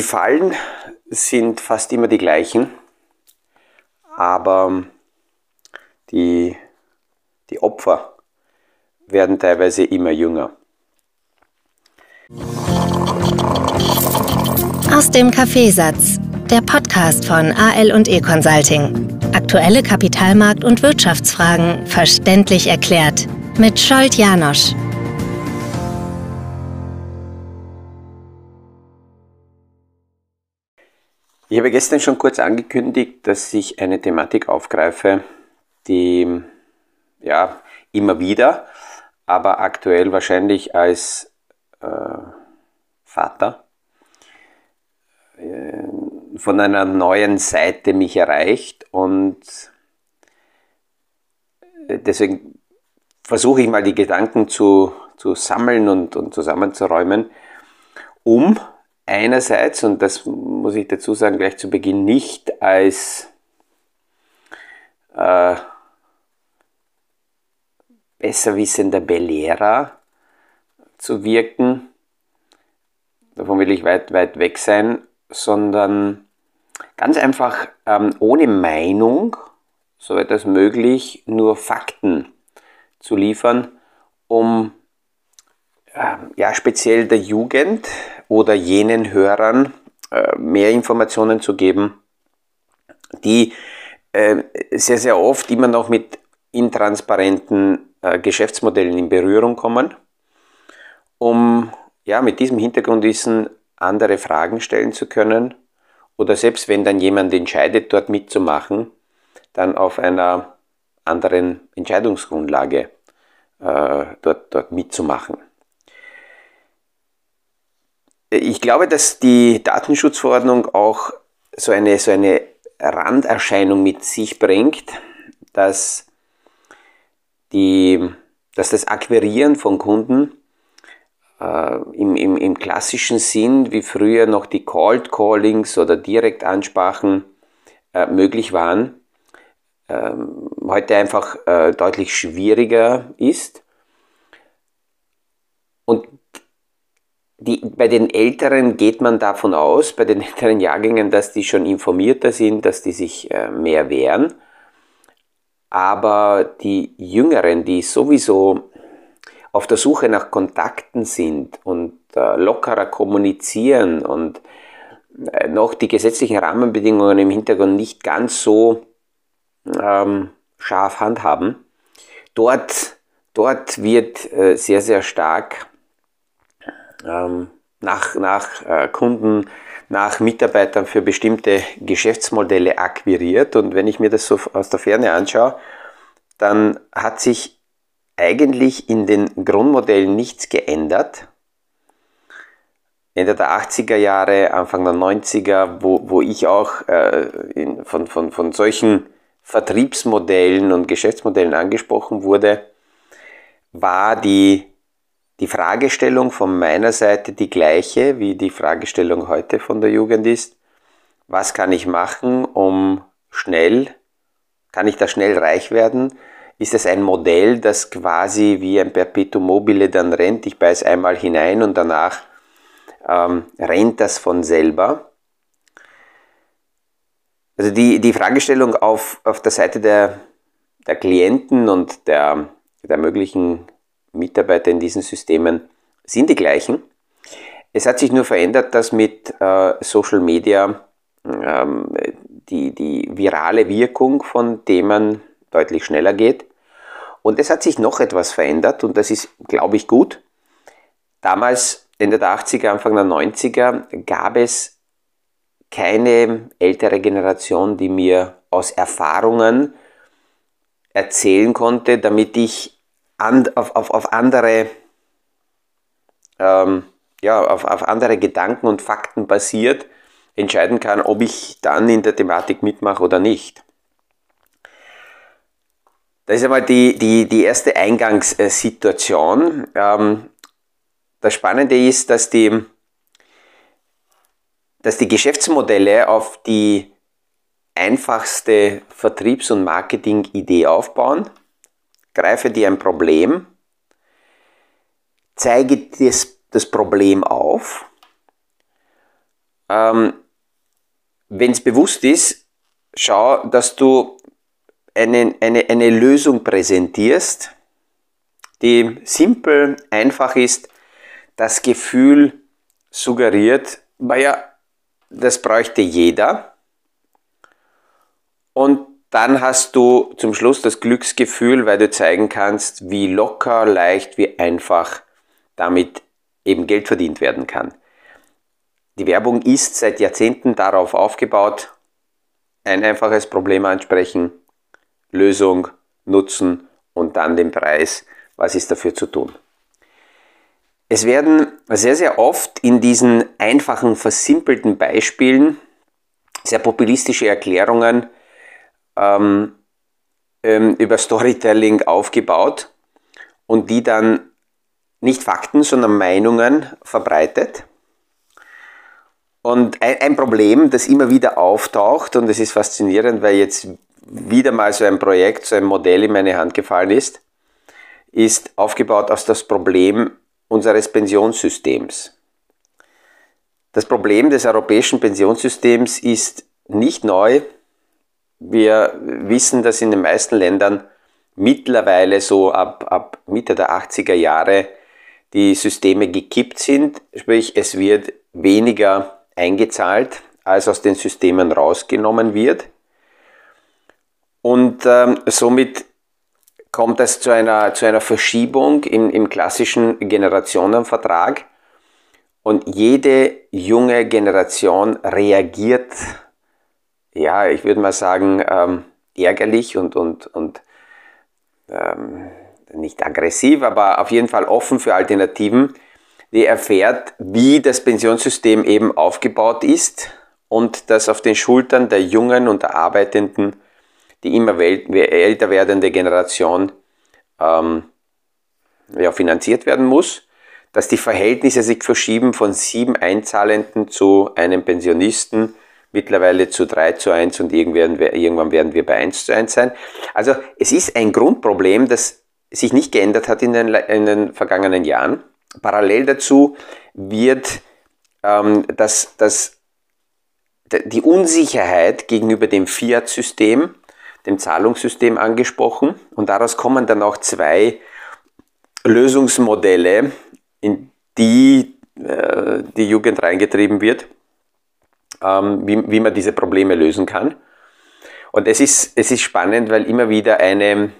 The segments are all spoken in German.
Die Fallen sind fast immer die gleichen, aber die, die Opfer werden teilweise immer jünger. Aus dem Kaffeesatz, der Podcast von AL und E Consulting. Aktuelle Kapitalmarkt- und Wirtschaftsfragen verständlich erklärt mit Scholt Janosch. Ich habe gestern schon kurz angekündigt, dass ich eine Thematik aufgreife, die ja immer wieder, aber aktuell wahrscheinlich als äh, Vater äh, von einer neuen Seite mich erreicht und deswegen versuche ich mal die Gedanken zu, zu sammeln und, und zusammenzuräumen, um einerseits, und das muss ich dazu sagen, gleich zu Beginn nicht als äh, besserwissender Belehrer zu wirken, davon will ich weit, weit weg sein, sondern ganz einfach ähm, ohne Meinung, soweit das möglich, nur Fakten zu liefern, um ja, speziell der Jugend oder jenen Hörern äh, mehr Informationen zu geben, die äh, sehr, sehr oft immer noch mit intransparenten äh, Geschäftsmodellen in Berührung kommen, um ja, mit diesem Hintergrundwissen andere Fragen stellen zu können oder selbst wenn dann jemand entscheidet, dort mitzumachen, dann auf einer anderen Entscheidungsgrundlage äh, dort, dort mitzumachen. Ich glaube, dass die Datenschutzverordnung auch so eine, so eine Randerscheinung mit sich bringt, dass, die, dass das Akquirieren von Kunden äh, im, im, im klassischen Sinn, wie früher noch die Cold Callings oder Direktansprachen äh, möglich waren, äh, heute einfach äh, deutlich schwieriger ist. Und die, bei den Älteren geht man davon aus, bei den älteren Jahrgängen, dass die schon informierter sind, dass die sich äh, mehr wehren. Aber die Jüngeren, die sowieso auf der Suche nach Kontakten sind und äh, lockerer kommunizieren und äh, noch die gesetzlichen Rahmenbedingungen im Hintergrund nicht ganz so ähm, scharf handhaben, dort, dort wird äh, sehr, sehr stark ähm, nach, nach äh, Kunden, nach Mitarbeitern für bestimmte Geschäftsmodelle akquiriert. Und wenn ich mir das so aus der Ferne anschaue, dann hat sich eigentlich in den Grundmodellen nichts geändert. Ende der 80er Jahre, Anfang der 90er, wo, wo ich auch äh, in, von, von, von solchen Vertriebsmodellen und Geschäftsmodellen angesprochen wurde, war die die Fragestellung von meiner Seite die gleiche, wie die Fragestellung heute von der Jugend ist. Was kann ich machen, um schnell, kann ich da schnell reich werden? Ist es ein Modell, das quasi wie ein Perpetuum mobile dann rennt? Ich beiß einmal hinein und danach ähm, rennt das von selber. Also die, die Fragestellung auf, auf der Seite der, der Klienten und der, der möglichen Mitarbeiter in diesen Systemen sind die gleichen. Es hat sich nur verändert, dass mit äh, Social Media ähm, die, die virale Wirkung von Themen deutlich schneller geht. Und es hat sich noch etwas verändert und das ist, glaube ich, gut. Damals, Ende der 80er, Anfang der 90er, gab es keine ältere Generation, die mir aus Erfahrungen erzählen konnte, damit ich and, auf, auf, auf andere ähm, ja, auf, auf andere Gedanken und Fakten basiert entscheiden kann, ob ich dann in der Thematik mitmache oder nicht. Das ist einmal die, die, die erste Eingangssituation. Ähm, das Spannende ist, dass die, dass die Geschäftsmodelle auf die einfachste Vertriebs- und Marketing-Idee aufbauen greife dir ein Problem, zeige das, das Problem auf ähm, wenn es bewusst ist, schau, dass du eine, eine, eine Lösung präsentierst, die simpel, einfach ist, das Gefühl suggeriert, naja, das bräuchte jeder. Und dann hast du zum Schluss das Glücksgefühl, weil du zeigen kannst, wie locker, leicht, wie einfach damit eben Geld verdient werden kann. Die Werbung ist seit Jahrzehnten darauf aufgebaut, ein einfaches Problem ansprechen, Lösung, Nutzen und dann den Preis. Was ist dafür zu tun? Es werden sehr, sehr oft in diesen einfachen, versimpelten Beispielen sehr populistische Erklärungen ähm, ähm, über Storytelling aufgebaut und die dann nicht Fakten, sondern Meinungen verbreitet. Und ein, Problem, das immer wieder auftaucht, und es ist faszinierend, weil jetzt wieder mal so ein Projekt, so ein Modell in meine Hand gefallen ist, ist aufgebaut aus das Problem unseres Pensionssystems. Das Problem des europäischen Pensionssystems ist nicht neu. Wir wissen, dass in den meisten Ländern mittlerweile so ab, ab Mitte der 80er Jahre die Systeme gekippt sind, sprich es wird weniger eingezahlt, als aus den Systemen rausgenommen wird. Und ähm, somit kommt es zu einer, zu einer Verschiebung im, im klassischen Generationenvertrag und jede junge Generation reagiert, ja, ich würde mal sagen, ähm, ärgerlich und, und, und ähm, nicht aggressiv, aber auf jeden Fall offen für Alternativen, die erfährt, wie das Pensionssystem eben aufgebaut ist und das auf den Schultern der jungen und der Arbeitenden die immer älter werdende Generation ähm, ja, finanziert werden muss, dass die Verhältnisse sich verschieben von sieben Einzahlenden zu einem Pensionisten, mittlerweile zu 3 zu 1 und irgendwann werden wir bei 1 zu 1 sein. Also es ist ein Grundproblem, das sich nicht geändert hat in den, in den vergangenen Jahren. Parallel dazu wird ähm, das, das, die Unsicherheit gegenüber dem Fiat-System dem Zahlungssystem angesprochen und daraus kommen dann auch zwei Lösungsmodelle, in die äh, die Jugend reingetrieben wird, ähm, wie, wie man diese Probleme lösen kann. Und es ist, es ist spannend, weil immer wieder eine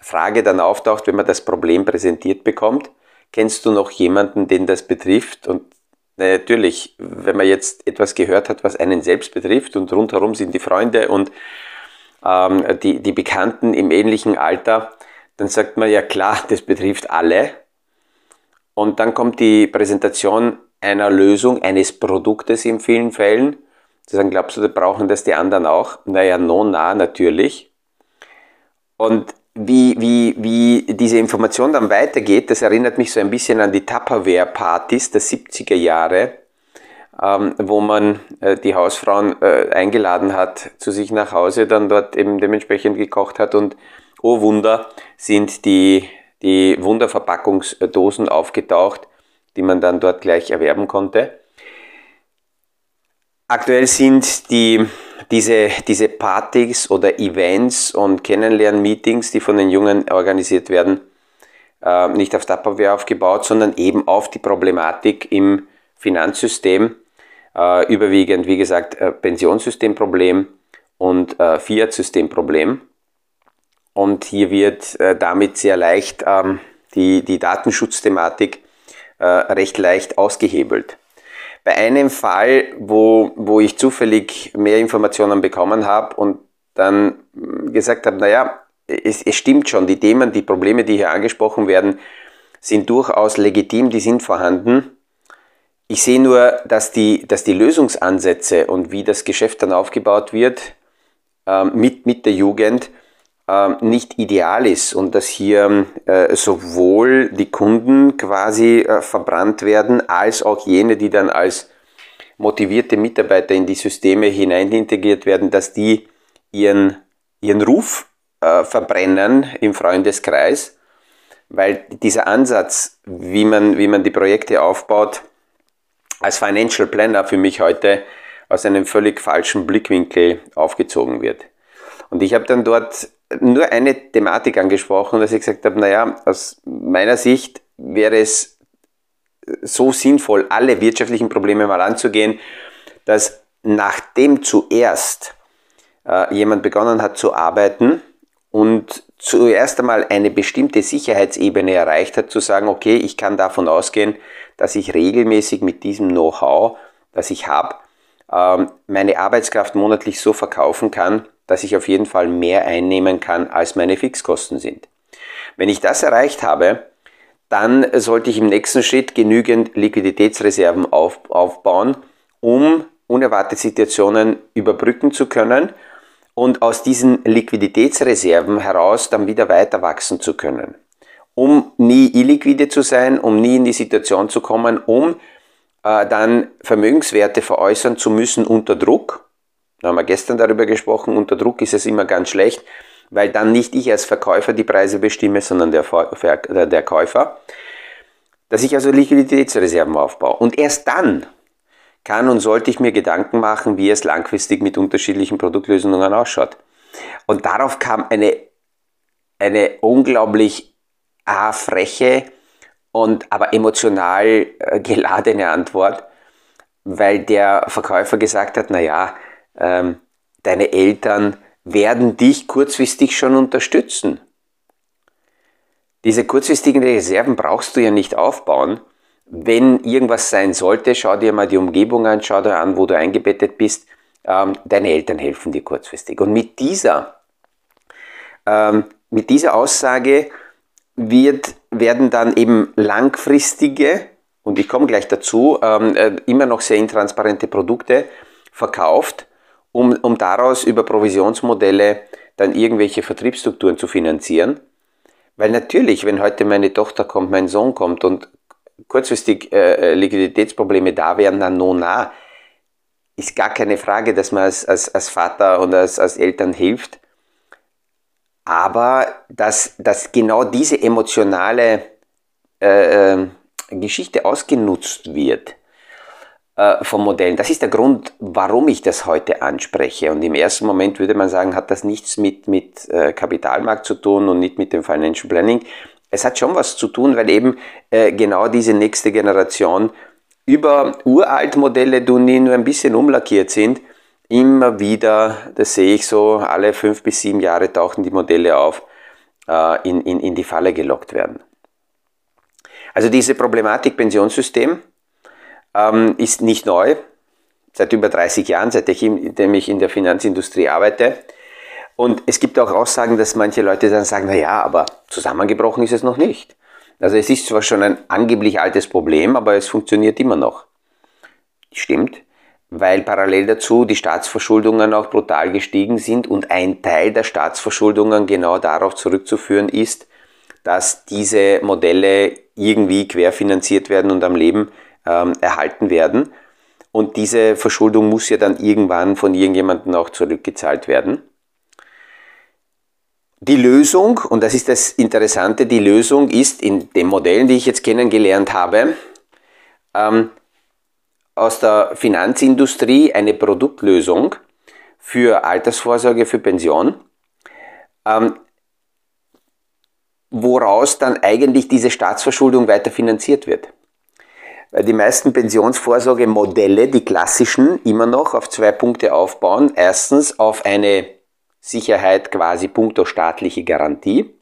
Frage dann auftaucht, wenn man das Problem präsentiert bekommt. Kennst du noch jemanden, den das betrifft? Und natürlich, wenn man jetzt etwas gehört hat, was einen selbst betrifft und rundherum sind die Freunde und ähm, die, die Bekannten im ähnlichen Alter, dann sagt man ja klar, das betrifft alle. Und dann kommt die Präsentation einer Lösung, eines Produktes in vielen Fällen. Sie sagen, glaubst du, da brauchen das die anderen auch? Naja, no, na, natürlich. Und wie, wie, wie diese Information dann weitergeht, das erinnert mich so ein bisschen an die Tupperware-Partys der 70er Jahre ähm, wo man äh, die Hausfrauen äh, eingeladen hat zu sich nach Hause, dann dort eben dementsprechend gekocht hat und oh Wunder sind die, die Wunderverpackungsdosen aufgetaucht, die man dann dort gleich erwerben konnte. Aktuell sind die, diese, diese Partys oder Events und Kennenlernmeetings, die von den Jungen organisiert werden, äh, nicht auf Tupperware aufgebaut, sondern eben auf die Problematik im Finanzsystem äh, überwiegend, wie gesagt, äh, Pensionssystemproblem und äh, Fiat-Systemproblem. Und hier wird äh, damit sehr leicht ähm, die, die Datenschutzthematik äh, recht leicht ausgehebelt. Bei einem Fall, wo, wo ich zufällig mehr Informationen bekommen habe und dann gesagt habe, naja, es, es stimmt schon, die Themen, die Probleme, die hier angesprochen werden, sind durchaus legitim, die sind vorhanden. Ich sehe nur, dass die, dass die Lösungsansätze und wie das Geschäft dann aufgebaut wird ähm, mit, mit der Jugend nicht ideal ist und dass hier äh, sowohl die Kunden quasi äh, verbrannt werden, als auch jene, die dann als motivierte Mitarbeiter in die Systeme hinein integriert werden, dass die ihren, ihren Ruf äh, verbrennen im Freundeskreis, weil dieser Ansatz, wie man, wie man die Projekte aufbaut, als Financial Planner für mich heute aus einem völlig falschen Blickwinkel aufgezogen wird. Und ich habe dann dort nur eine Thematik angesprochen, dass ich gesagt habe, naja, aus meiner Sicht wäre es so sinnvoll, alle wirtschaftlichen Probleme mal anzugehen, dass nachdem zuerst äh, jemand begonnen hat zu arbeiten und zuerst einmal eine bestimmte Sicherheitsebene erreicht hat, zu sagen, okay, ich kann davon ausgehen, dass ich regelmäßig mit diesem Know-how, das ich habe, ähm, meine Arbeitskraft monatlich so verkaufen kann, dass ich auf jeden Fall mehr einnehmen kann, als meine Fixkosten sind. Wenn ich das erreicht habe, dann sollte ich im nächsten Schritt genügend Liquiditätsreserven auf, aufbauen, um unerwartete Situationen überbrücken zu können und aus diesen Liquiditätsreserven heraus dann wieder weiter wachsen zu können. Um nie illiquide zu sein, um nie in die Situation zu kommen, um äh, dann Vermögenswerte veräußern zu müssen unter Druck. Da haben wir gestern darüber gesprochen, unter Druck ist es immer ganz schlecht, weil dann nicht ich als Verkäufer die Preise bestimme, sondern der, Ver der Käufer. Dass ich also Liquiditätsreserven aufbaue. Und erst dann kann und sollte ich mir Gedanken machen, wie es langfristig mit unterschiedlichen Produktlösungen ausschaut. Und darauf kam eine, eine unglaublich ah, freche und aber emotional äh, geladene Antwort, weil der Verkäufer gesagt hat, naja, ähm, deine Eltern werden dich kurzfristig schon unterstützen. Diese kurzfristigen Reserven brauchst du ja nicht aufbauen. Wenn irgendwas sein sollte, schau dir mal die Umgebung an, schau dir an, wo du eingebettet bist. Ähm, deine Eltern helfen dir kurzfristig. Und mit dieser, ähm, mit dieser Aussage wird, werden dann eben langfristige, und ich komme gleich dazu, ähm, äh, immer noch sehr intransparente Produkte verkauft um, um daraus über Provisionsmodelle dann irgendwelche Vertriebsstrukturen zu finanzieren. Weil natürlich, wenn heute meine Tochter kommt, mein Sohn kommt und kurzfristig äh, äh Liquiditätsprobleme da wären, dann no na, ist gar keine Frage, dass man als, als, als Vater und als, als Eltern hilft. Aber dass, dass genau diese emotionale äh, äh Geschichte ausgenutzt wird, äh, von Modellen. Das ist der Grund, warum ich das heute anspreche. Und im ersten Moment würde man sagen, hat das nichts mit, mit äh, Kapitalmarkt zu tun und nicht mit dem Financial Planning. Es hat schon was zu tun, weil eben äh, genau diese nächste Generation über uralt Modelle, die nur ein bisschen umlackiert sind, immer wieder, das sehe ich so, alle fünf bis sieben Jahre tauchen die Modelle auf, in, in, in die Falle gelockt werden. Also diese Problematik Pensionssystem, ähm, ist nicht neu, seit über 30 Jahren, seitdem ich in der Finanzindustrie arbeite. Und es gibt auch Aussagen, dass manche Leute dann sagen, na ja, aber zusammengebrochen ist es noch nicht. Also es ist zwar schon ein angeblich altes Problem, aber es funktioniert immer noch. Stimmt, weil parallel dazu die Staatsverschuldungen auch brutal gestiegen sind und ein Teil der Staatsverschuldungen genau darauf zurückzuführen ist, dass diese Modelle irgendwie querfinanziert werden und am Leben ähm, erhalten werden. Und diese Verschuldung muss ja dann irgendwann von irgendjemandem auch zurückgezahlt werden. Die Lösung, und das ist das Interessante, die Lösung ist in den Modellen, die ich jetzt kennengelernt habe, ähm, aus der Finanzindustrie eine Produktlösung für Altersvorsorge, für Pension, ähm, woraus dann eigentlich diese Staatsverschuldung weiter finanziert wird weil die meisten Pensionsvorsorgemodelle, die klassischen, immer noch auf zwei Punkte aufbauen. Erstens auf eine Sicherheit quasi punkto staatliche Garantie.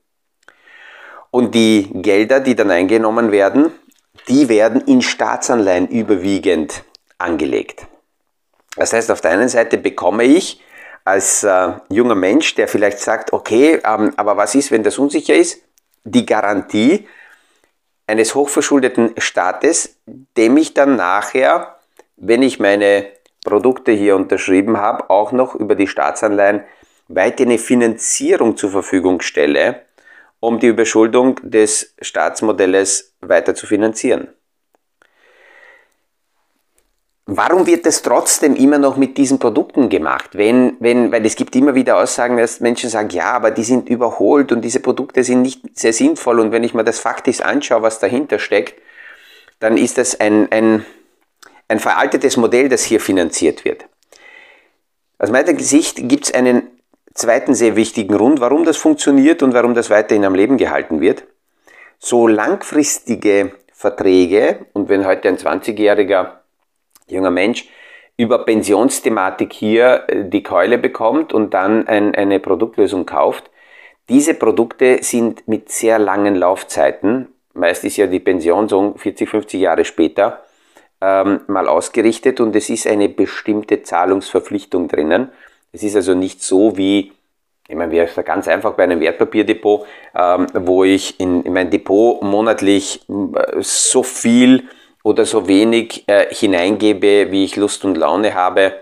Und die Gelder, die dann eingenommen werden, die werden in Staatsanleihen überwiegend angelegt. Das heißt, auf der einen Seite bekomme ich als äh, junger Mensch, der vielleicht sagt, okay, ähm, aber was ist, wenn das unsicher ist? Die Garantie, eines hochverschuldeten Staates, dem ich dann nachher, wenn ich meine Produkte hier unterschrieben habe, auch noch über die Staatsanleihen weiter eine Finanzierung zur Verfügung stelle, um die Überschuldung des Staatsmodells weiter zu finanzieren. Warum wird das trotzdem immer noch mit diesen Produkten gemacht? Wenn, wenn, weil es gibt immer wieder Aussagen, dass Menschen sagen, ja, aber die sind überholt und diese Produkte sind nicht sehr sinnvoll und wenn ich mir das faktisch anschaue, was dahinter steckt, dann ist das ein, ein, ein veraltetes Modell, das hier finanziert wird. Aus meiner Sicht gibt es einen zweiten sehr wichtigen Grund, warum das funktioniert und warum das weiterhin am Leben gehalten wird. So langfristige Verträge und wenn heute ein 20-jähriger junger Mensch über Pensionsthematik hier äh, die Keule bekommt und dann ein, eine Produktlösung kauft, diese Produkte sind mit sehr langen Laufzeiten, meist ist ja die Pension so 40, 50 Jahre später, ähm, mal ausgerichtet und es ist eine bestimmte Zahlungsverpflichtung drinnen. Es ist also nicht so wie, ich meine, wir ganz einfach bei einem Wertpapierdepot, ähm, wo ich in, in, mein Depot monatlich äh, so viel oder so wenig äh, hineingebe, wie ich Lust und Laune habe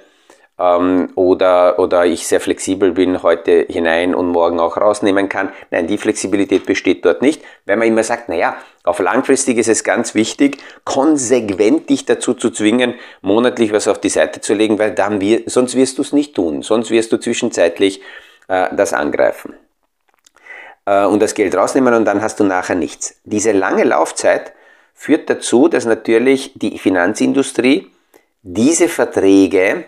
ähm, oder, oder ich sehr flexibel bin, heute hinein und morgen auch rausnehmen kann. Nein, die Flexibilität besteht dort nicht, weil man immer sagt, naja, auf langfristig ist es ganz wichtig, konsequent dich dazu zu zwingen, monatlich was auf die Seite zu legen, weil dann wir, sonst wirst du es nicht tun, sonst wirst du zwischenzeitlich äh, das angreifen äh, und das Geld rausnehmen und dann hast du nachher nichts. Diese lange Laufzeit führt dazu, dass natürlich die Finanzindustrie diese Verträge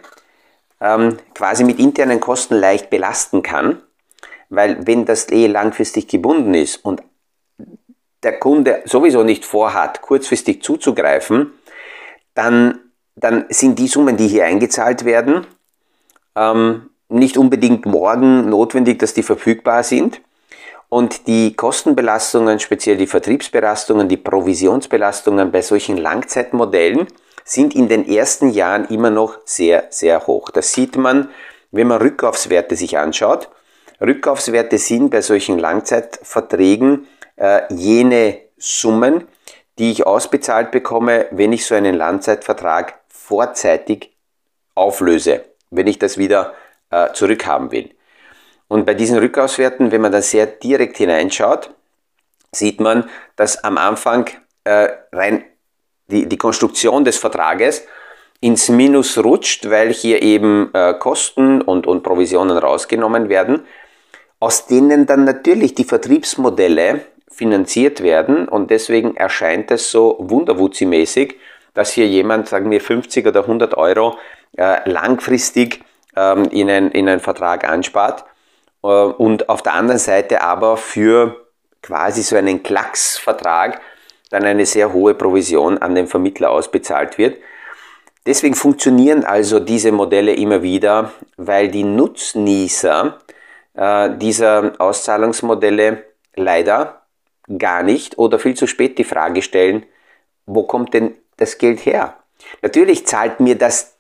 ähm, quasi mit internen Kosten leicht belasten kann, weil wenn das eh langfristig gebunden ist und der Kunde sowieso nicht vorhat, kurzfristig zuzugreifen, dann, dann sind die Summen, die hier eingezahlt werden, ähm, nicht unbedingt morgen notwendig, dass die verfügbar sind. Und die Kostenbelastungen, speziell die Vertriebsbelastungen, die Provisionsbelastungen bei solchen Langzeitmodellen sind in den ersten Jahren immer noch sehr, sehr hoch. Das sieht man, wenn man Rückkaufswerte sich anschaut. Rückkaufswerte sind bei solchen Langzeitverträgen äh, jene Summen, die ich ausbezahlt bekomme, wenn ich so einen Langzeitvertrag vorzeitig auflöse, wenn ich das wieder äh, zurückhaben will. Und bei diesen Rückkaufswerten, wenn man da sehr direkt hineinschaut, sieht man, dass am Anfang äh, rein die, die Konstruktion des Vertrages ins Minus rutscht, weil hier eben äh, Kosten und, und Provisionen rausgenommen werden, aus denen dann natürlich die Vertriebsmodelle finanziert werden. Und deswegen erscheint es so wunderwutzi-mäßig, dass hier jemand, sagen wir 50 oder 100 Euro äh, langfristig ähm, in, ein, in einen Vertrag anspart und auf der anderen Seite aber für quasi so einen Klacksvertrag dann eine sehr hohe Provision an den Vermittler ausbezahlt wird. Deswegen funktionieren also diese Modelle immer wieder, weil die Nutznießer äh, dieser Auszahlungsmodelle leider gar nicht oder viel zu spät die Frage stellen, wo kommt denn das Geld her? Natürlich zahlt mir das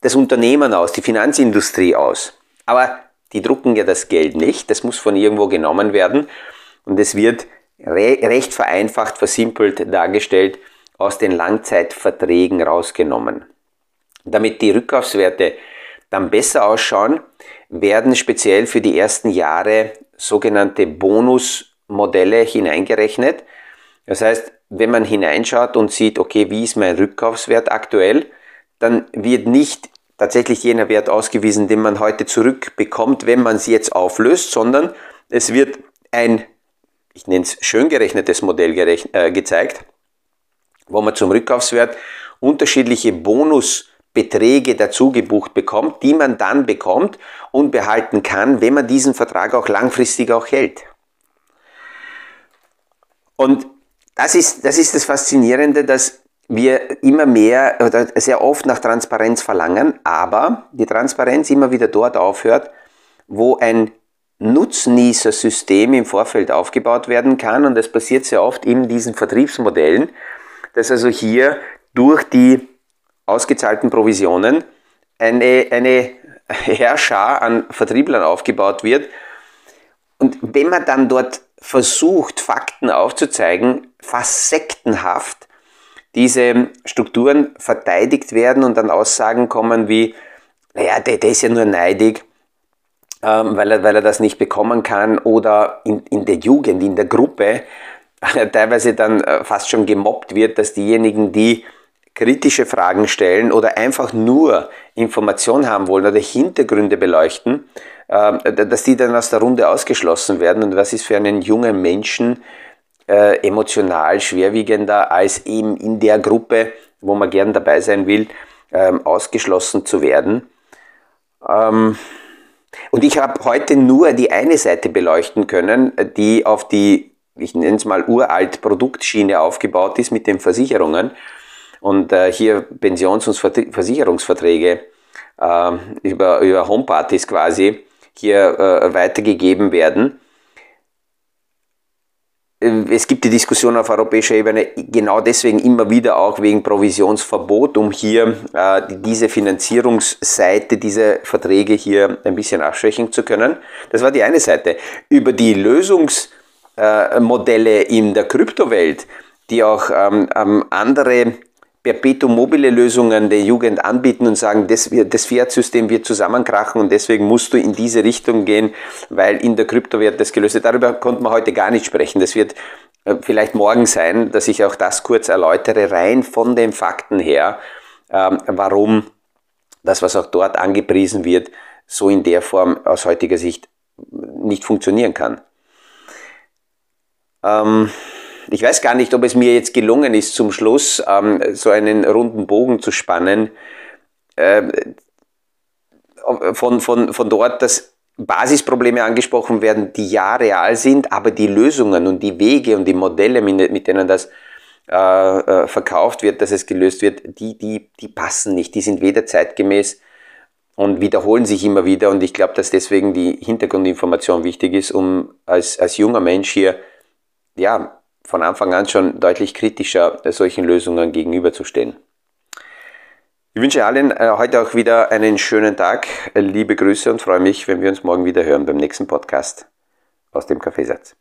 das Unternehmen aus, die Finanzindustrie aus, aber die drucken ja das Geld nicht, das muss von irgendwo genommen werden und es wird recht vereinfacht, versimpelt dargestellt, aus den Langzeitverträgen rausgenommen. Damit die Rückkaufswerte dann besser ausschauen, werden speziell für die ersten Jahre sogenannte Bonusmodelle hineingerechnet. Das heißt, wenn man hineinschaut und sieht, okay, wie ist mein Rückkaufswert aktuell, dann wird nicht tatsächlich jener Wert ausgewiesen, den man heute zurückbekommt, wenn man sie jetzt auflöst, sondern es wird ein ich nenne es schön gerechnetes Modell gerechnet, äh, gezeigt, wo man zum Rückkaufswert unterschiedliche Bonusbeträge dazu gebucht bekommt, die man dann bekommt und behalten kann, wenn man diesen Vertrag auch langfristig auch hält. Und das ist, das ist das Faszinierende, dass wir immer mehr oder sehr oft nach Transparenz verlangen, aber die Transparenz immer wieder dort aufhört, wo ein Nutznießersystem im Vorfeld aufgebaut werden kann. Und das passiert sehr oft in diesen Vertriebsmodellen, dass also hier durch die ausgezahlten Provisionen eine, eine Herrschar an Vertrieblern aufgebaut wird. Und wenn man dann dort versucht, Fakten aufzuzeigen, fast sektenhaft diese Strukturen verteidigt werden und dann Aussagen kommen wie, naja, der, der ist ja nur neidig, ähm, weil, er, weil er das nicht bekommen kann oder in, in der Jugend, in der Gruppe teilweise dann äh, fast schon gemobbt wird, dass diejenigen, die kritische Fragen stellen oder einfach nur Informationen haben wollen oder Hintergründe beleuchten, ähm, dass die dann aus der Runde ausgeschlossen werden. Und was ist für einen jungen Menschen äh, emotional schwerwiegender, als eben in der Gruppe wo man gern dabei sein will, ähm, ausgeschlossen zu werden. Ähm, und ich habe heute nur die eine Seite beleuchten können, die auf die, ich nenne es mal uralt Produktschiene aufgebaut ist mit den Versicherungen und äh, hier Pensions- und Versicherungsverträge äh, über, über Homepartys quasi hier äh, weitergegeben werden. Äh, es gibt die Diskussion auf europäischer Ebene genau deswegen immer wieder auch wegen Provisionsverbot, um hier äh, diese Finanzierungsseite, diese Verträge hier ein bisschen abschwächen zu können. Das war die eine Seite. Über die Lösungsmodelle äh, in der Kryptowelt, die auch ähm, ähm, andere Perpetuum mobile Lösungen der Jugend anbieten und sagen, das, das Fiat-System wird zusammenkrachen und deswegen musst du in diese Richtung gehen, weil in der Kryptowert das gelöst wird. Darüber konnte man heute gar nicht sprechen. Das wird äh, vielleicht morgen sein, dass ich auch das kurz erläutere, rein von den Fakten her, ähm, warum das, was auch dort angepriesen wird, so in der Form aus heutiger Sicht nicht funktionieren kann. Ähm, ich weiß gar nicht, ob es mir jetzt gelungen ist, zum Schluss ähm, so einen runden Bogen zu spannen, äh, von, von, von dort, dass Basisprobleme angesprochen werden, die ja real sind, aber die Lösungen und die Wege und die Modelle, mit denen das äh, äh, verkauft wird, dass es gelöst wird, die, die, die passen nicht. Die sind weder zeitgemäß und wiederholen sich immer wieder. Und ich glaube, dass deswegen die Hintergrundinformation wichtig ist, um als, als junger Mensch hier ja, von Anfang an schon deutlich kritischer solchen Lösungen gegenüberzustehen. Ich wünsche allen äh, heute auch wieder einen schönen Tag. Liebe Grüße und freue mich, wenn wir uns morgen wieder hören beim nächsten Podcast aus dem Kaffeesatz.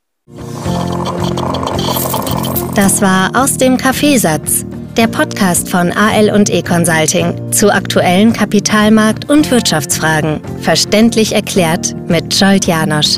Das war aus dem Kaffeesatz, der Podcast von AL und E Consulting zu aktuellen Kapitalmarkt- und Wirtschaftsfragen. Verständlich erklärt mit Scholt Janosch.